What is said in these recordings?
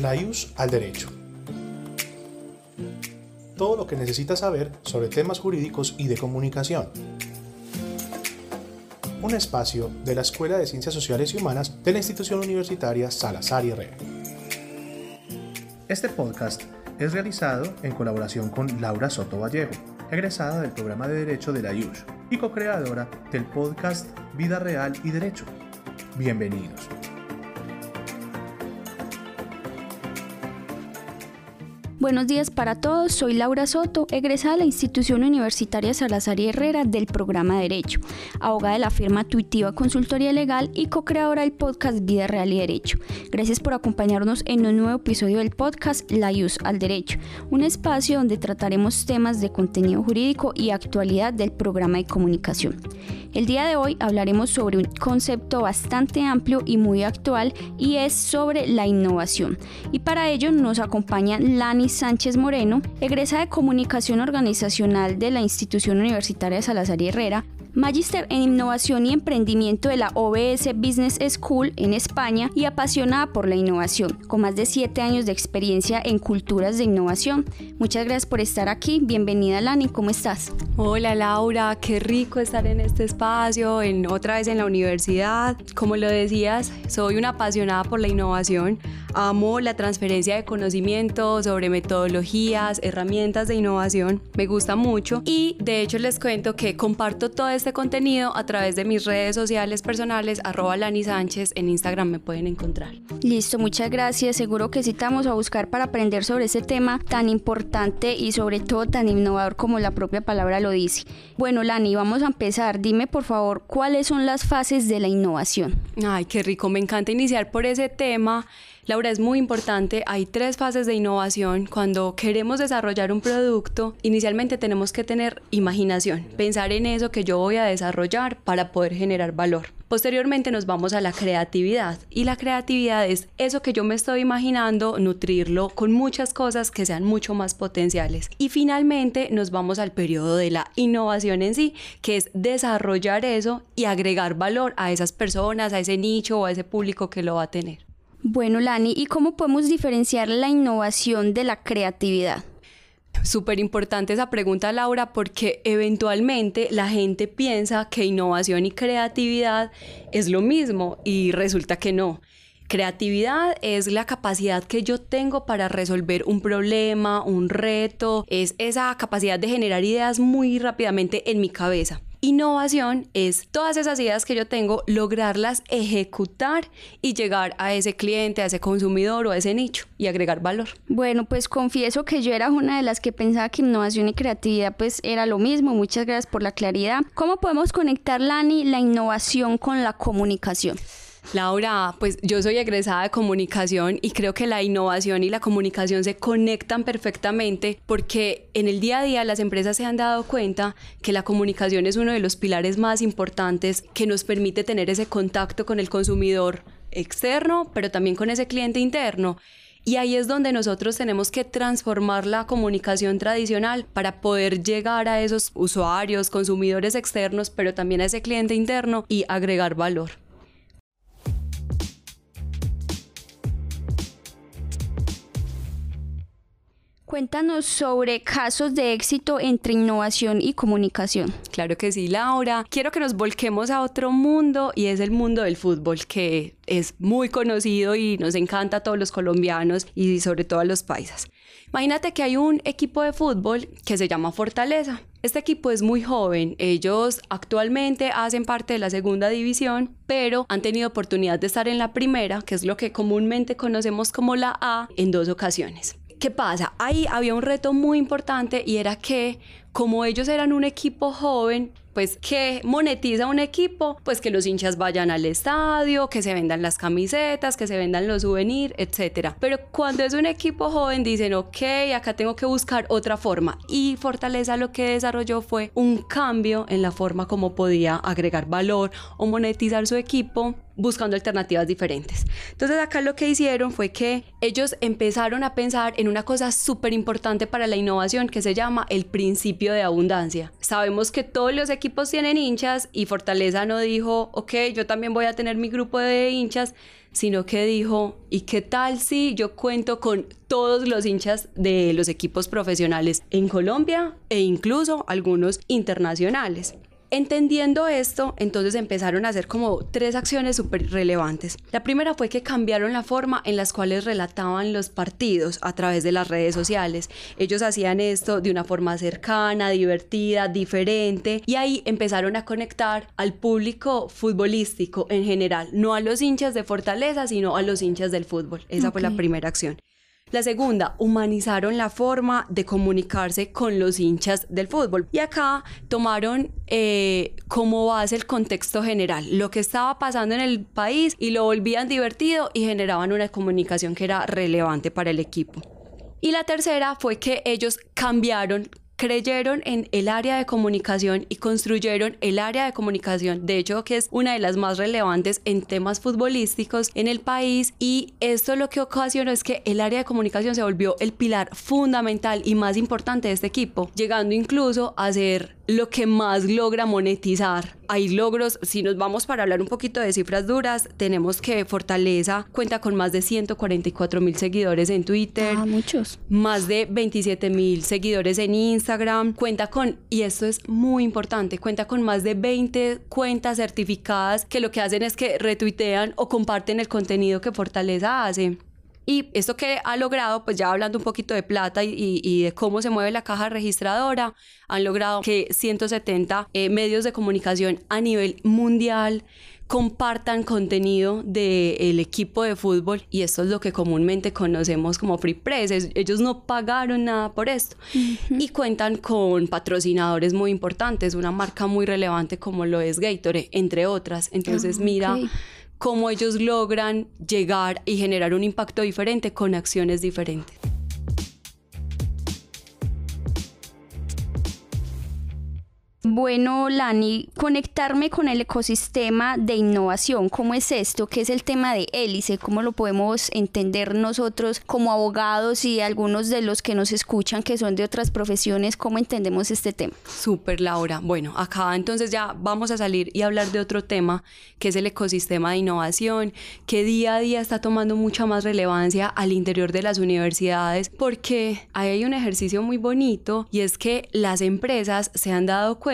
La IUS al derecho. Todo lo que necesitas saber sobre temas jurídicos y de comunicación. Un espacio de la Escuela de Ciencias Sociales y Humanas de la institución universitaria Salazar y Herrera. Este podcast es realizado en colaboración con Laura Soto Vallejo, egresada del programa de Derecho de la IUS y co-creadora del podcast Vida Real y Derecho. Bienvenidos. Buenos días para todos, soy Laura Soto, egresada de la institución universitaria Salazar y Herrera del programa Derecho, abogada de la firma Tuitiva Consultoría Legal y co-creadora del podcast Vida Real y Derecho. Gracias por acompañarnos en un nuevo episodio del podcast La IUS al Derecho, un espacio donde trataremos temas de contenido jurídico y actualidad del programa de comunicación. El día de hoy hablaremos sobre un concepto bastante amplio y muy actual y es sobre la innovación. Y para ello nos acompaña Lani Sánchez Moreno, egresada de Comunicación Organizacional de la Institución Universitaria Salazar y Herrera, Magister en Innovación y Emprendimiento de la OBS Business School en España y apasionada por la innovación, con más de 7 años de experiencia en culturas de innovación. Muchas gracias por estar aquí. Bienvenida, Lani. ¿Cómo estás? Hola, Laura. Qué rico estar en este espacio, en otra vez en la universidad. Como lo decías, soy una apasionada por la innovación. Amo la transferencia de conocimiento sobre metodologías, herramientas de innovación. Me gusta mucho y de hecho les cuento que comparto todo este contenido a través de mis redes sociales personales, arroba Lani Sánchez, en Instagram me pueden encontrar. Listo, muchas gracias. Seguro que citamos a buscar para aprender sobre ese tema tan importante y sobre todo tan innovador como la propia palabra lo dice. Bueno, Lani, vamos a empezar. Dime por favor cuáles son las fases de la innovación. Ay, qué rico. Me encanta iniciar por ese tema. Laura, es muy importante, hay tres fases de innovación. Cuando queremos desarrollar un producto, inicialmente tenemos que tener imaginación, pensar en eso que yo voy a desarrollar para poder generar valor. Posteriormente nos vamos a la creatividad y la creatividad es eso que yo me estoy imaginando, nutrirlo con muchas cosas que sean mucho más potenciales. Y finalmente nos vamos al periodo de la innovación en sí, que es desarrollar eso y agregar valor a esas personas, a ese nicho o a ese público que lo va a tener. Bueno, Lani, ¿y cómo podemos diferenciar la innovación de la creatividad? Súper importante esa pregunta, Laura, porque eventualmente la gente piensa que innovación y creatividad es lo mismo y resulta que no. Creatividad es la capacidad que yo tengo para resolver un problema, un reto, es esa capacidad de generar ideas muy rápidamente en mi cabeza. Innovación es todas esas ideas que yo tengo, lograrlas ejecutar y llegar a ese cliente, a ese consumidor o a ese nicho y agregar valor. Bueno, pues confieso que yo era una de las que pensaba que innovación y creatividad pues era lo mismo. Muchas gracias por la claridad. ¿Cómo podemos conectar, Lani, la innovación con la comunicación? Laura, pues yo soy egresada de comunicación y creo que la innovación y la comunicación se conectan perfectamente porque en el día a día las empresas se han dado cuenta que la comunicación es uno de los pilares más importantes que nos permite tener ese contacto con el consumidor externo, pero también con ese cliente interno. Y ahí es donde nosotros tenemos que transformar la comunicación tradicional para poder llegar a esos usuarios, consumidores externos, pero también a ese cliente interno y agregar valor. Cuéntanos sobre casos de éxito entre innovación y comunicación. Claro que sí, Laura. Quiero que nos volquemos a otro mundo y es el mundo del fútbol, que es muy conocido y nos encanta a todos los colombianos y sobre todo a los paisas. Imagínate que hay un equipo de fútbol que se llama Fortaleza. Este equipo es muy joven, ellos actualmente hacen parte de la segunda división, pero han tenido oportunidad de estar en la primera, que es lo que comúnmente conocemos como la A, en dos ocasiones. ¿Qué pasa? Ahí había un reto muy importante y era que como ellos eran un equipo joven, pues que monetiza un equipo, pues que los hinchas vayan al estadio, que se vendan las camisetas, que se vendan los souvenirs, etc. Pero cuando es un equipo joven dicen, ok, acá tengo que buscar otra forma. Y Fortaleza lo que desarrolló fue un cambio en la forma como podía agregar valor o monetizar su equipo buscando alternativas diferentes. Entonces acá lo que hicieron fue que ellos empezaron a pensar en una cosa súper importante para la innovación que se llama el principio de abundancia. Sabemos que todos los equipos tienen hinchas y Fortaleza no dijo, ok, yo también voy a tener mi grupo de hinchas, sino que dijo, ¿y qué tal si yo cuento con todos los hinchas de los equipos profesionales en Colombia e incluso algunos internacionales? Entendiendo esto, entonces empezaron a hacer como tres acciones súper relevantes. La primera fue que cambiaron la forma en las cuales relataban los partidos a través de las redes sociales. Ellos hacían esto de una forma cercana, divertida, diferente y ahí empezaron a conectar al público futbolístico en general, no a los hinchas de Fortaleza, sino a los hinchas del fútbol. Esa fue la primera acción. La segunda, humanizaron la forma de comunicarse con los hinchas del fútbol. Y acá tomaron eh, como base el contexto general, lo que estaba pasando en el país y lo volvían divertido y generaban una comunicación que era relevante para el equipo. Y la tercera fue que ellos cambiaron creyeron en el área de comunicación y construyeron el área de comunicación, de hecho que es una de las más relevantes en temas futbolísticos en el país y esto lo que ocasionó es que el área de comunicación se volvió el pilar fundamental y más importante de este equipo, llegando incluso a ser lo que más logra monetizar. Hay logros, si nos vamos para hablar un poquito de cifras duras, tenemos que Fortaleza cuenta con más de 144 mil seguidores en Twitter. Ah, muchos. Más de 27 mil seguidores en Instagram. Cuenta con, y esto es muy importante, cuenta con más de 20 cuentas certificadas que lo que hacen es que retuitean o comparten el contenido que Fortaleza hace. Y esto que ha logrado, pues ya hablando un poquito de plata y, de cómo se mueve la caja registradora, han logrado que 170 eh, medios de comunicación a nivel mundial compartan contenido del equipo de fútbol y esto es lo que comúnmente conocemos como free press. Ellos no pagaron nada por esto y cuentan con patrocinadores muy importantes, una marca muy relevante como lo es Gatorade, entre otras. Entonces, ah, mira cómo ellos logran llegar y generar un impacto diferente con acciones diferentes. Bueno, Lani, conectarme con el ecosistema de innovación, ¿cómo es esto? ¿Qué es el tema de hélice? ¿Cómo lo podemos entender nosotros como abogados y algunos de los que nos escuchan que son de otras profesiones? ¿Cómo entendemos este tema? Súper, Laura. Bueno, acá entonces ya vamos a salir y hablar de otro tema, que es el ecosistema de innovación, que día a día está tomando mucha más relevancia al interior de las universidades, porque hay un ejercicio muy bonito y es que las empresas se han dado cuenta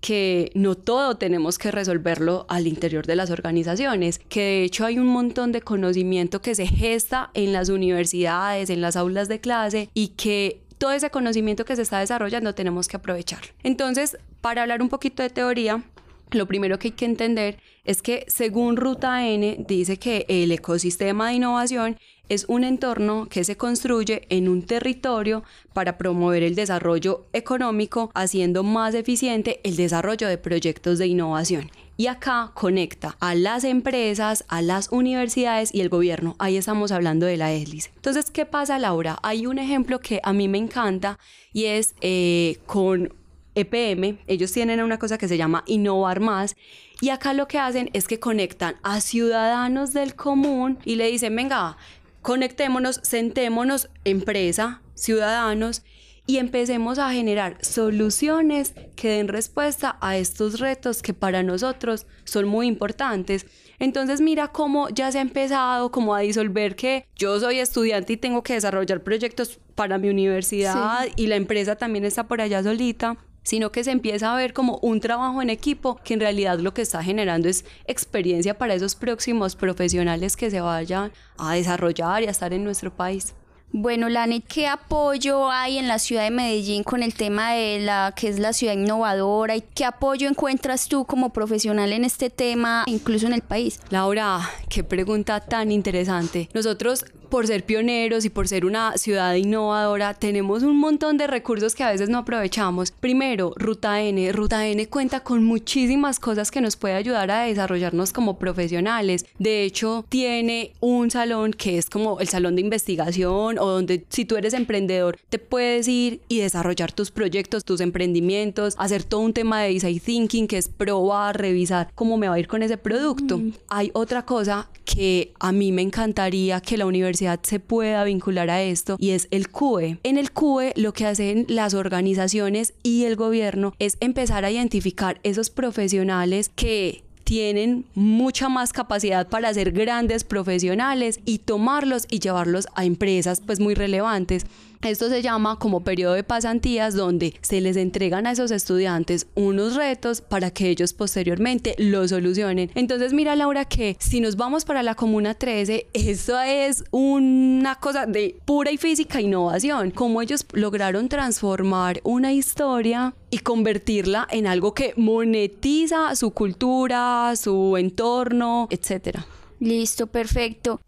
que no todo tenemos que resolverlo al interior de las organizaciones, que de hecho hay un montón de conocimiento que se gesta en las universidades, en las aulas de clase y que todo ese conocimiento que se está desarrollando tenemos que aprovecharlo. Entonces, para hablar un poquito de teoría, lo primero que hay que entender es que según Ruta N dice que el ecosistema de innovación es un entorno que se construye en un territorio para promover el desarrollo económico, haciendo más eficiente el desarrollo de proyectos de innovación. Y acá conecta a las empresas, a las universidades y el gobierno. Ahí estamos hablando de la hélice. Entonces, ¿qué pasa, Laura? Hay un ejemplo que a mí me encanta y es eh, con EPM. Ellos tienen una cosa que se llama Innovar Más. Y acá lo que hacen es que conectan a ciudadanos del común y le dicen, venga, conectémonos, sentémonos, empresa, ciudadanos, y empecemos a generar soluciones que den respuesta a estos retos que para nosotros son muy importantes. Entonces mira cómo ya se ha empezado como a disolver que yo soy estudiante y tengo que desarrollar proyectos para mi universidad y la empresa también está por allá solita sino que se empieza a ver como un trabajo en equipo que en realidad lo que está generando es experiencia para esos próximos profesionales que se vayan a desarrollar y a estar en nuestro país. Bueno, Lani, ¿qué apoyo hay en la ciudad de Medellín con el tema de la que es la ciudad innovadora y qué apoyo encuentras tú como profesional en este tema, incluso en el país? Laura, qué pregunta tan interesante. Nosotros por ser pioneros y por ser una ciudad innovadora, tenemos un montón de recursos que a veces no aprovechamos. Primero, Ruta N. Ruta N cuenta con muchísimas cosas que nos puede ayudar a desarrollarnos como profesionales. De hecho, tiene un salón que es como el salón de investigación o donde si tú eres emprendedor te puedes ir y desarrollar tus proyectos, tus emprendimientos, hacer todo un tema de design thinking que es probar, revisar cómo me va a ir con ese producto. Mm. Hay otra cosa que a mí me encantaría que la universidad se pueda vincular a esto y es el CUE. En el CUE lo que hacen las organizaciones y el gobierno es empezar a identificar esos profesionales que tienen mucha más capacidad para ser grandes profesionales y tomarlos y llevarlos a empresas pues muy relevantes esto se llama como periodo de pasantías donde se les entregan a esos estudiantes unos retos para que ellos posteriormente lo solucionen. Entonces mira Laura que si nos vamos para la Comuna 13, eso es una cosa de pura y física innovación, cómo ellos lograron transformar una historia y convertirla en algo que monetiza su cultura, su entorno, etcétera. Listo, perfecto.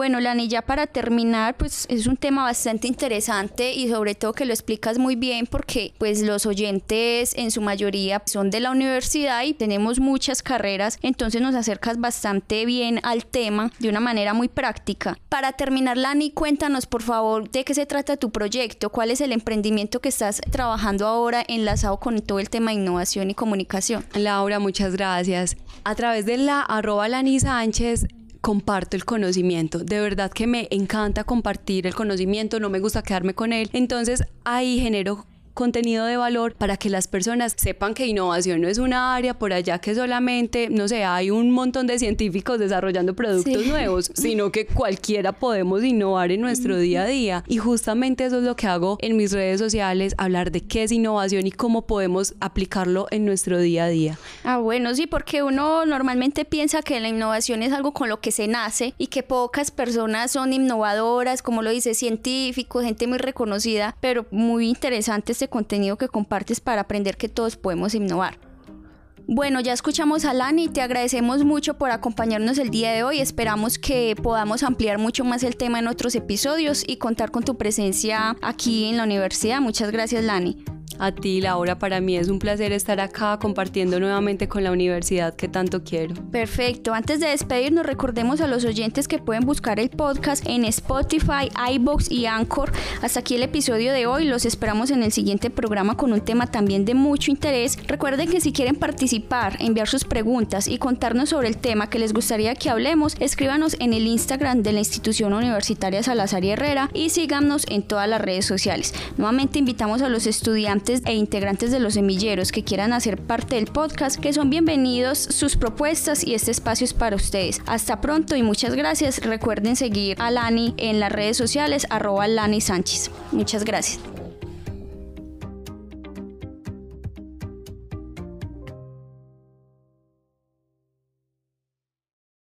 Bueno, Lani, ya para terminar, pues es un tema bastante interesante y sobre todo que lo explicas muy bien porque pues los oyentes en su mayoría son de la universidad y tenemos muchas carreras, entonces nos acercas bastante bien al tema de una manera muy práctica. Para terminar, Lani, cuéntanos por favor de qué se trata tu proyecto, cuál es el emprendimiento que estás trabajando ahora enlazado con todo el tema de innovación y comunicación. Laura, muchas gracias. A través de la arroba Lani Sánchez comparto el conocimiento. De verdad que me encanta compartir el conocimiento, no me gusta quedarme con él. Entonces ahí genero contenido de valor para que las personas sepan que innovación no es una área por allá que solamente, no sé, hay un montón de científicos desarrollando productos nuevos, sino que cualquiera podemos innovar en nuestro día a día. Y justamente eso es lo que hago en mis redes sociales, hablar de qué es innovación y cómo podemos aplicarlo en nuestro día a día. Ah, bueno, sí, porque uno normalmente piensa que la innovación es algo con lo que se nace y que pocas personas son innovadoras, como lo dice científicos, gente muy reconocida, pero muy interesante este contenido que compartes para aprender que todos podemos innovar. Bueno, ya escuchamos a Lani, te agradecemos mucho por acompañarnos el día de hoy. Esperamos que podamos ampliar mucho más el tema en otros episodios y contar con tu presencia aquí en la universidad. Muchas gracias, Lani. A ti, Laura, para mí es un placer estar acá compartiendo nuevamente con la universidad que tanto quiero. Perfecto. Antes de despedirnos, recordemos a los oyentes que pueden buscar el podcast en Spotify, iBox y Anchor. Hasta aquí el episodio de hoy. Los esperamos en el siguiente programa con un tema también de mucho interés. Recuerden que si quieren participar, enviar sus preguntas y contarnos sobre el tema que les gustaría que hablemos, escríbanos en el Instagram de la institución universitaria Salazar y Herrera y síganos en todas las redes sociales. Nuevamente invitamos a los e integrantes de los semilleros que quieran hacer parte del podcast, que son bienvenidos sus propuestas y este espacio es para ustedes. Hasta pronto y muchas gracias. Recuerden seguir a Lani en las redes sociales arroba Lani Sánchez. Muchas gracias.